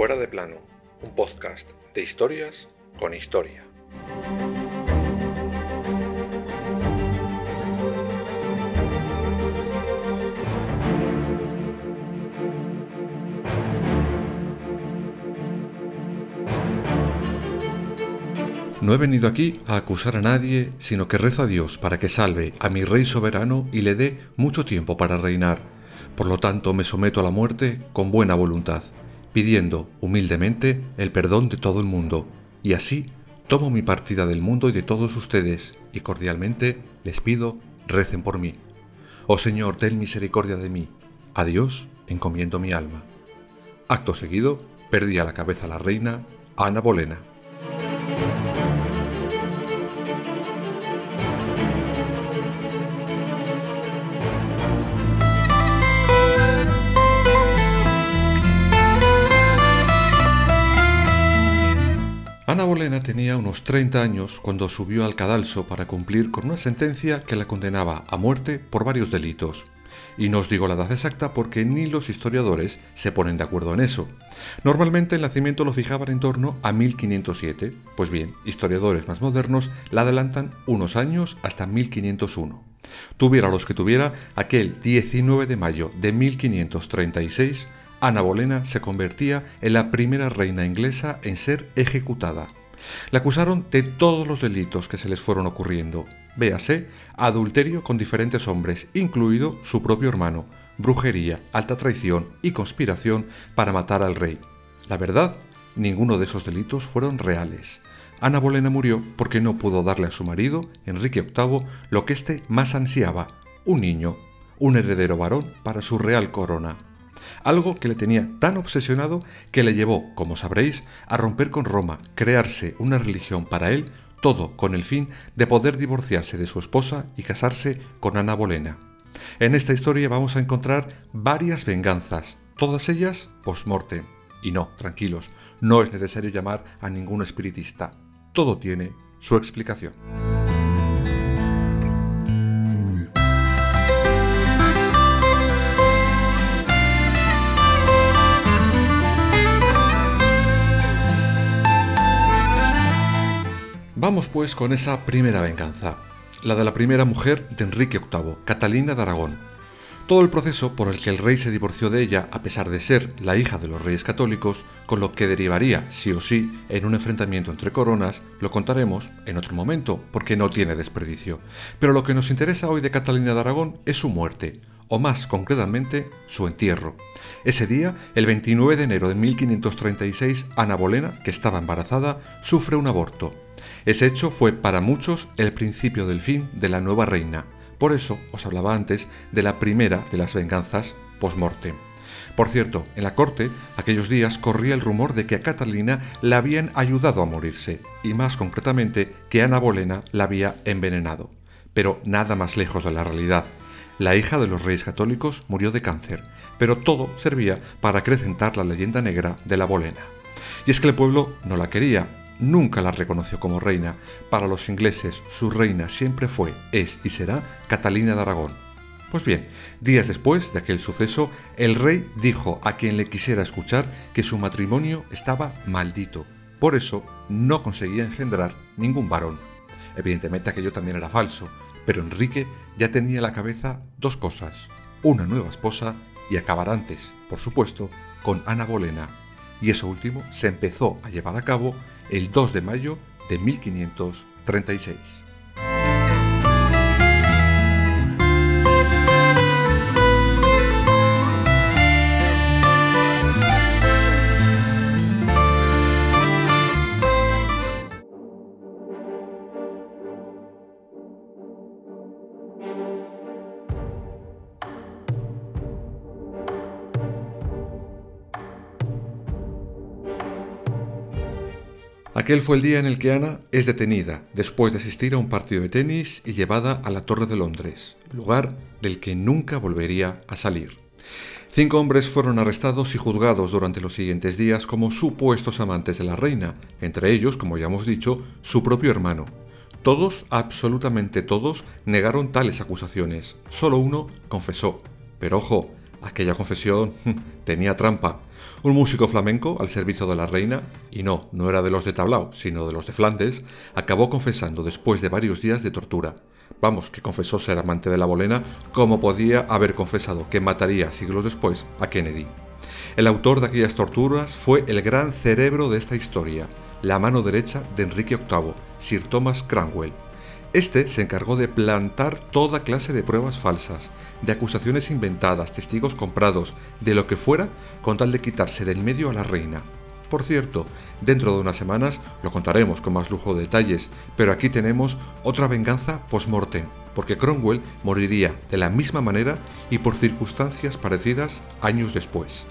Fuera de plano, un podcast de historias con historia. No he venido aquí a acusar a nadie, sino que rezo a Dios para que salve a mi rey soberano y le dé mucho tiempo para reinar. Por lo tanto, me someto a la muerte con buena voluntad, pidiendo humildemente el perdón de todo el mundo, y así tomo mi partida del mundo y de todos ustedes, y cordialmente les pido recen por mí. Oh Señor, ten misericordia de mí. A Dios encomiendo mi alma. Acto seguido, perdí a la cabeza la reina Ana Bolena. Bolena tenía unos 30 años cuando subió al cadalso para cumplir con una sentencia que la condenaba a muerte por varios delitos. Y no os digo la edad exacta porque ni los historiadores se ponen de acuerdo en eso. Normalmente el nacimiento lo fijaban en torno a 1507, pues bien, historiadores más modernos la adelantan unos años hasta 1501. Tuviera los que tuviera, aquel 19 de mayo de 1536 Ana Bolena se convertía en la primera reina inglesa en ser ejecutada. La acusaron de todos los delitos que se les fueron ocurriendo. Véase, adulterio con diferentes hombres, incluido su propio hermano, brujería, alta traición y conspiración para matar al rey. La verdad, ninguno de esos delitos fueron reales. Ana Bolena murió porque no pudo darle a su marido, Enrique VIII, lo que éste más ansiaba, un niño, un heredero varón para su real corona algo que le tenía tan obsesionado que le llevó, como sabréis, a romper con Roma, crearse una religión para él, todo con el fin de poder divorciarse de su esposa y casarse con Ana Bolena. En esta historia vamos a encontrar varias venganzas, todas ellas post-mortem. Y no, tranquilos, no es necesario llamar a ningún espiritista. Todo tiene su explicación. Vamos pues con esa primera venganza, la de la primera mujer de Enrique VIII, Catalina de Aragón. Todo el proceso por el que el rey se divorció de ella, a pesar de ser la hija de los reyes católicos, con lo que derivaría, sí o sí, en un enfrentamiento entre coronas, lo contaremos en otro momento, porque no tiene desperdicio. Pero lo que nos interesa hoy de Catalina de Aragón es su muerte, o más concretamente, su entierro. Ese día, el 29 de enero de 1536, Ana Bolena, que estaba embarazada, sufre un aborto. Ese hecho fue para muchos el principio del fin de la nueva reina. Por eso os hablaba antes de la primera de las venganzas post-mortem. Por cierto, en la corte, aquellos días corría el rumor de que a Catalina la habían ayudado a morirse, y más concretamente que Ana Bolena la había envenenado. Pero nada más lejos de la realidad. La hija de los reyes católicos murió de cáncer, pero todo servía para acrecentar la leyenda negra de la Bolena. Y es que el pueblo no la quería, nunca la reconoció como reina. Para los ingleses, su reina siempre fue, es y será Catalina de Aragón. Pues bien, días después de aquel suceso, el rey dijo a quien le quisiera escuchar que su matrimonio estaba maldito. Por eso no conseguía engendrar ningún varón. Evidentemente aquello también era falso, pero Enrique ya tenía en la cabeza dos cosas, una nueva esposa y acabar antes, por supuesto, con Ana Bolena. Y eso último se empezó a llevar a cabo el 2 de mayo de 1536. Aquel fue el día en el que Ana es detenida después de asistir a un partido de tenis y llevada a la Torre de Londres, lugar del que nunca volvería a salir. Cinco hombres fueron arrestados y juzgados durante los siguientes días como supuestos amantes de la reina, entre ellos, como ya hemos dicho, su propio hermano. Todos, absolutamente todos, negaron tales acusaciones. Solo uno confesó. Pero ojo, aquella confesión tenía trampa. Un músico flamenco al servicio de la reina, y no, no era de los de Tablao, sino de los de Flandes, acabó confesando después de varios días de tortura. Vamos, que confesó ser amante de la bolena, como podía haber confesado que mataría siglos después a Kennedy. El autor de aquellas torturas fue el gran cerebro de esta historia, la mano derecha de Enrique VIII, Sir Thomas Cranwell. Este se encargó de plantar toda clase de pruebas falsas, de acusaciones inventadas, testigos comprados, de lo que fuera, con tal de quitarse del medio a la reina. Por cierto, dentro de unas semanas lo contaremos con más lujo de detalles, pero aquí tenemos otra venganza post-mortem, porque Cromwell moriría de la misma manera y por circunstancias parecidas años después.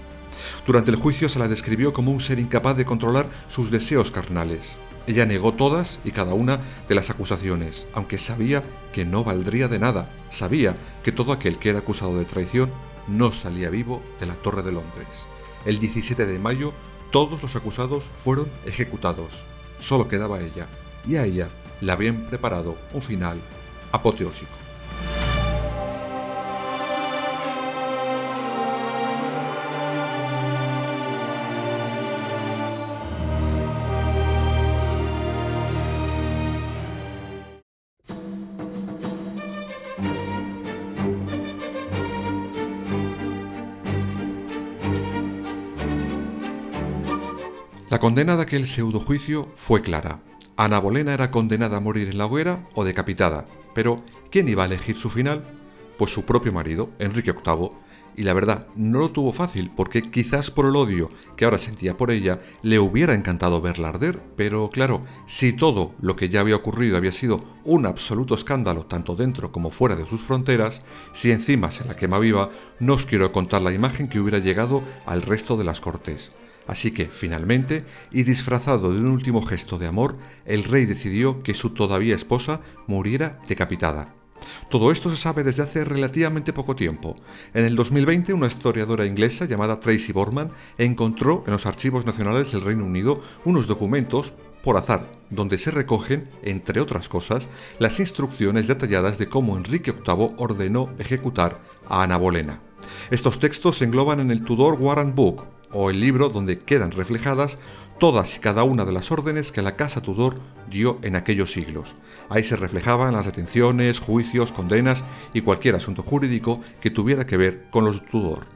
Durante el juicio se la describió como un ser incapaz de controlar sus deseos carnales. Ella negó todas y cada una de las acusaciones, aunque sabía que no valdría de nada. Sabía que todo aquel que era acusado de traición no salía vivo de la Torre de Londres. El 17 de mayo todos los acusados fueron ejecutados. Solo quedaba ella, y a ella le habían preparado un final apoteósico. La condena de aquel pseudojuicio fue clara. Ana Bolena era condenada a morir en la hoguera o decapitada. Pero, ¿quién iba a elegir su final? Pues su propio marido, Enrique VIII. Y la verdad, no lo tuvo fácil, porque quizás por el odio que ahora sentía por ella, le hubiera encantado verla arder, pero claro, si todo lo que ya había ocurrido había sido un absoluto escándalo tanto dentro como fuera de sus fronteras, si encima se la quema viva, no os quiero contar la imagen que hubiera llegado al resto de las cortes. Así que, finalmente, y disfrazado de un último gesto de amor, el rey decidió que su todavía esposa muriera decapitada. Todo esto se sabe desde hace relativamente poco tiempo. En el 2020, una historiadora inglesa llamada Tracy Borman encontró en los archivos nacionales del Reino Unido unos documentos por azar, donde se recogen, entre otras cosas, las instrucciones detalladas de cómo Enrique VIII ordenó ejecutar a Ana Bolena. Estos textos se engloban en el Tudor Warrant Book, o el libro donde quedan reflejadas todas y cada una de las órdenes que la Casa Tudor dio en aquellos siglos. Ahí se reflejaban las detenciones, juicios, condenas y cualquier asunto jurídico que tuviera que ver con los Tudor.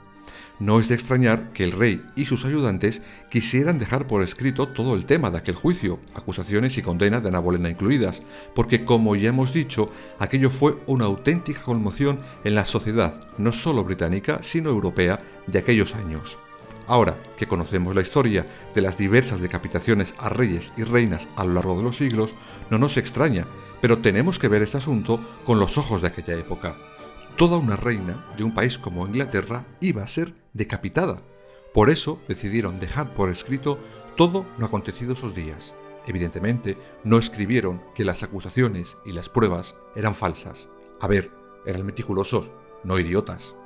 No es de extrañar que el rey y sus ayudantes quisieran dejar por escrito todo el tema de aquel juicio, acusaciones y condenas de Ana Bolena incluidas, porque como ya hemos dicho, aquello fue una auténtica conmoción en la sociedad, no solo británica, sino europea, de aquellos años. Ahora que conocemos la historia de las diversas decapitaciones a reyes y reinas a lo largo de los siglos, no nos extraña, pero tenemos que ver este asunto con los ojos de aquella época. Toda una reina de un país como Inglaterra iba a ser decapitada. Por eso decidieron dejar por escrito todo lo acontecido esos días. Evidentemente, no escribieron que las acusaciones y las pruebas eran falsas. A ver, eran meticulosos, no idiotas.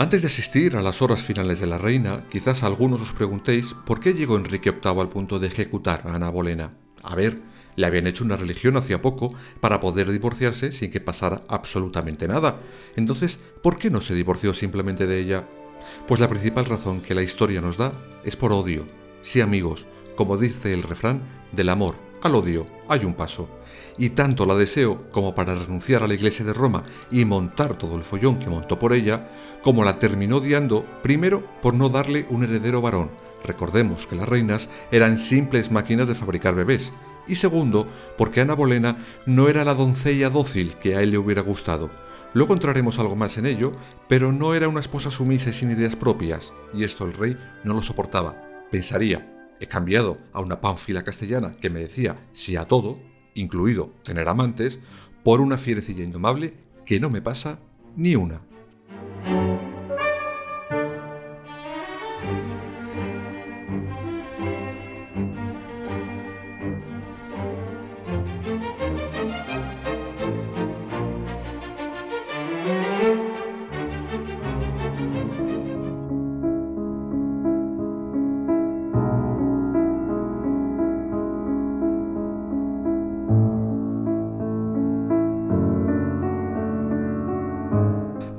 Antes de asistir a las horas finales de la reina, quizás algunos os preguntéis por qué llegó Enrique VIII al punto de ejecutar a Ana Bolena. A ver, le habían hecho una religión hacía poco para poder divorciarse sin que pasara absolutamente nada. Entonces, ¿por qué no se divorció simplemente de ella? Pues la principal razón que la historia nos da es por odio. Sí amigos, como dice el refrán, del amor al odio hay un paso. Y tanto la deseo como para renunciar a la iglesia de Roma y montar todo el follón que montó por ella, como la terminó odiando primero por no darle un heredero varón. Recordemos que las reinas eran simples máquinas de fabricar bebés. Y segundo, porque Ana Bolena no era la doncella dócil que a él le hubiera gustado. Luego entraremos algo más en ello, pero no era una esposa sumisa y sin ideas propias, y esto el rey no lo soportaba. Pensaría, He cambiado a una pánfila castellana que me decía sí a todo, incluido tener amantes, por una fierecilla indomable que no me pasa ni una.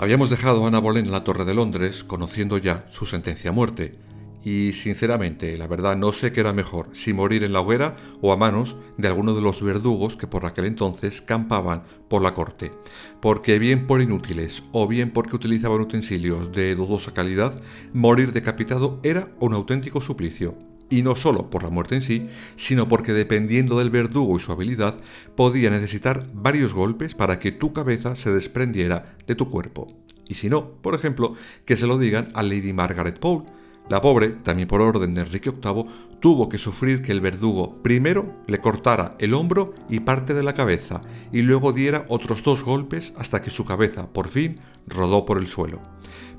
Habíamos dejado a Ana Boleyn en la Torre de Londres conociendo ya su sentencia a muerte, y sinceramente, la verdad no sé qué era mejor, si morir en la hoguera o a manos de alguno de los verdugos que por aquel entonces campaban por la corte, porque bien por inútiles o bien porque utilizaban utensilios de dudosa calidad, morir decapitado era un auténtico suplicio. Y no solo por la muerte en sí, sino porque dependiendo del verdugo y su habilidad, podía necesitar varios golpes para que tu cabeza se desprendiera de tu cuerpo. Y si no, por ejemplo, que se lo digan a Lady Margaret Pole, la pobre, también por orden de Enrique VIII, tuvo que sufrir que el verdugo primero le cortara el hombro y parte de la cabeza, y luego diera otros dos golpes hasta que su cabeza, por fin, rodó por el suelo.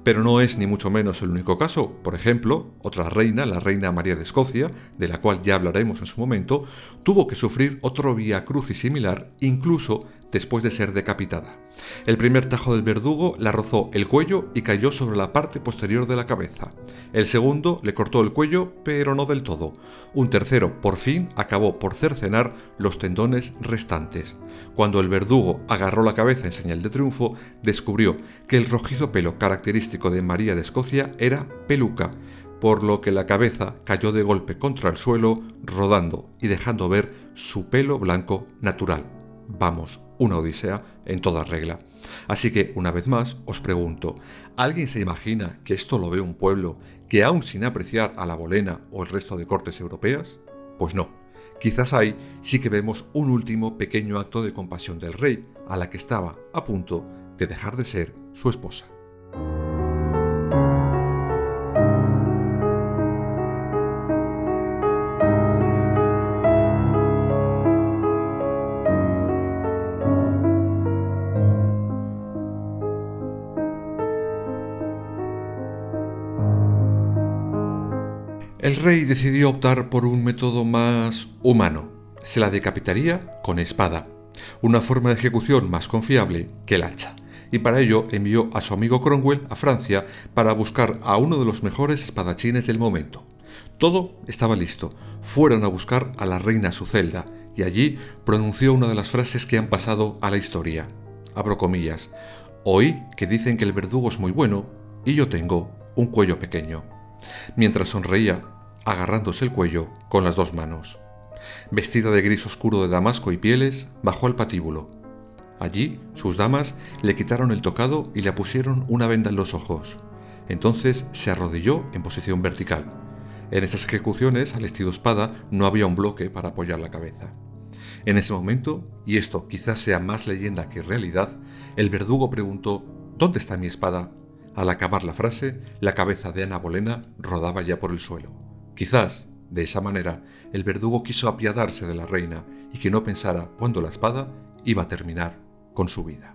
Pero no es ni mucho menos el único caso. Por ejemplo, otra reina, la reina María de Escocia, de la cual ya hablaremos en su momento, tuvo que sufrir otro vía crucis similar, incluso después de ser decapitada. El primer tajo del verdugo la rozó el cuello y cayó sobre la parte posterior de la cabeza. El segundo le cortó el cuello, pero no del todo. Un tercero, por fin, acabó por cercenar los tendones restantes. Cuando el verdugo agarró la cabeza en señal de triunfo, descubrió que el rojizo pelo característico de María de Escocia era peluca, por lo que la cabeza cayó de golpe contra el suelo, rodando y dejando ver su pelo blanco natural. Vamos, una odisea en toda regla. Así que, una vez más, os pregunto, ¿alguien se imagina que esto lo ve un pueblo que aún sin apreciar a la bolena o el resto de cortes europeas? Pues no. Quizás ahí sí que vemos un último pequeño acto de compasión del rey, a la que estaba a punto de dejar de ser su esposa. El rey decidió optar por un método más humano. Se la decapitaría con espada, una forma de ejecución más confiable que el hacha. Y para ello envió a su amigo Cromwell a Francia para buscar a uno de los mejores espadachines del momento. Todo estaba listo. Fueron a buscar a la reina su celda y allí pronunció una de las frases que han pasado a la historia. Abro comillas. Oí que dicen que el verdugo es muy bueno y yo tengo un cuello pequeño mientras sonreía, agarrándose el cuello con las dos manos. Vestida de gris oscuro de damasco y pieles, bajó al patíbulo. Allí, sus damas le quitaron el tocado y le pusieron una venda en los ojos. Entonces se arrodilló en posición vertical. En estas ejecuciones, al estilo espada, no había un bloque para apoyar la cabeza. En ese momento, y esto quizás sea más leyenda que realidad, el verdugo preguntó ¿Dónde está mi espada? Al acabar la frase, la cabeza de Ana Bolena rodaba ya por el suelo. Quizás, de esa manera, el verdugo quiso apiadarse de la reina y que no pensara cuándo la espada iba a terminar con su vida.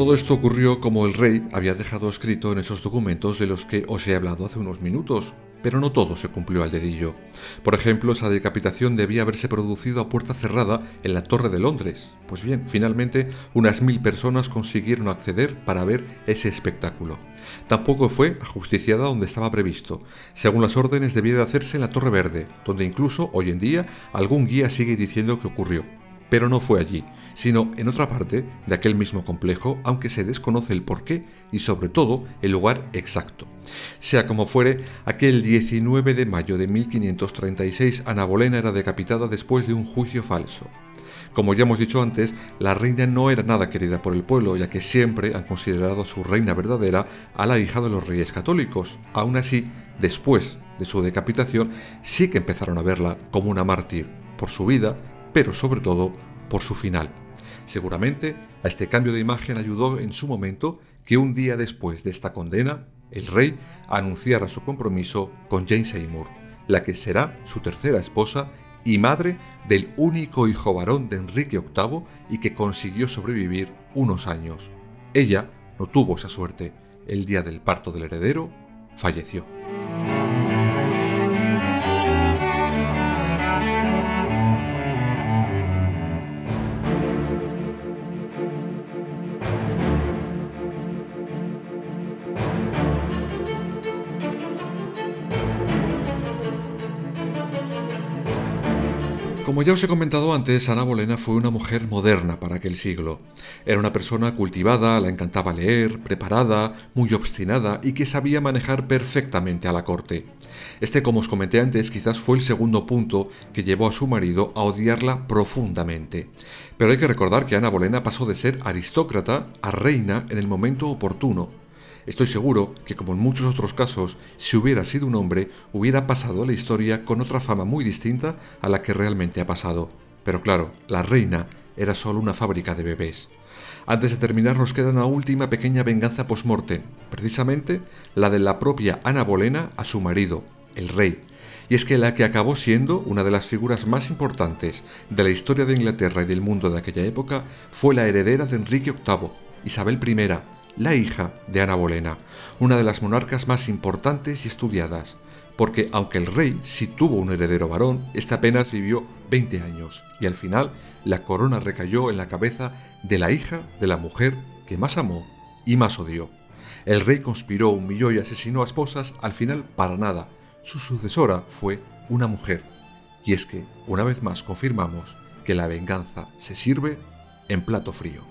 Todo esto ocurrió como el rey había dejado escrito en esos documentos de los que os he hablado hace unos minutos, pero no todo se cumplió al dedillo. Por ejemplo, esa decapitación debía haberse producido a puerta cerrada en la Torre de Londres. Pues bien, finalmente unas mil personas consiguieron acceder para ver ese espectáculo. Tampoco fue ajusticiada donde estaba previsto. Según las órdenes debía de hacerse en la Torre Verde, donde incluso hoy en día algún guía sigue diciendo que ocurrió. Pero no fue allí, sino en otra parte de aquel mismo complejo, aunque se desconoce el porqué y sobre todo el lugar exacto. Sea como fuere, aquel 19 de mayo de 1536 Ana Bolena era decapitada después de un juicio falso. Como ya hemos dicho antes, la reina no era nada querida por el pueblo, ya que siempre han considerado su reina verdadera a la hija de los reyes católicos. Aún así, después de su decapitación, sí que empezaron a verla como una mártir, por su vida pero sobre todo por su final. Seguramente a este cambio de imagen ayudó en su momento que un día después de esta condena, el rey anunciara su compromiso con Jane Seymour, la que será su tercera esposa y madre del único hijo varón de Enrique VIII y que consiguió sobrevivir unos años. Ella no tuvo esa suerte. El día del parto del heredero falleció. Como ya os he comentado antes, Ana Bolena fue una mujer moderna para aquel siglo. Era una persona cultivada, la encantaba leer, preparada, muy obstinada y que sabía manejar perfectamente a la corte. Este, como os comenté antes, quizás fue el segundo punto que llevó a su marido a odiarla profundamente. Pero hay que recordar que Ana Bolena pasó de ser aristócrata a reina en el momento oportuno. Estoy seguro que, como en muchos otros casos, si hubiera sido un hombre, hubiera pasado la historia con otra fama muy distinta a la que realmente ha pasado. Pero claro, la reina era solo una fábrica de bebés. Antes de terminar nos queda una última pequeña venganza post-mortem, precisamente la de la propia Ana Bolena a su marido, el rey. Y es que la que acabó siendo una de las figuras más importantes de la historia de Inglaterra y del mundo de aquella época fue la heredera de Enrique VIII, Isabel I, la hija de Ana Bolena, una de las monarcas más importantes y estudiadas, porque aunque el rey sí tuvo un heredero varón, este apenas vivió 20 años, y al final la corona recayó en la cabeza de la hija de la mujer que más amó y más odió. El rey conspiró, humilló y asesinó a esposas, al final para nada. Su sucesora fue una mujer. Y es que, una vez más, confirmamos que la venganza se sirve en plato frío.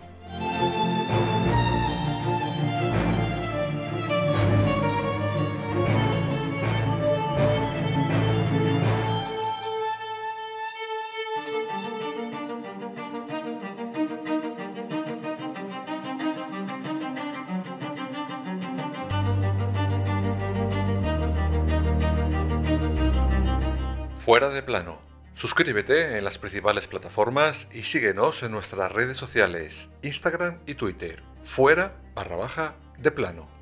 Fuera de plano. Suscríbete en las principales plataformas y síguenos en nuestras redes sociales, Instagram y Twitter. Fuera barra baja de plano.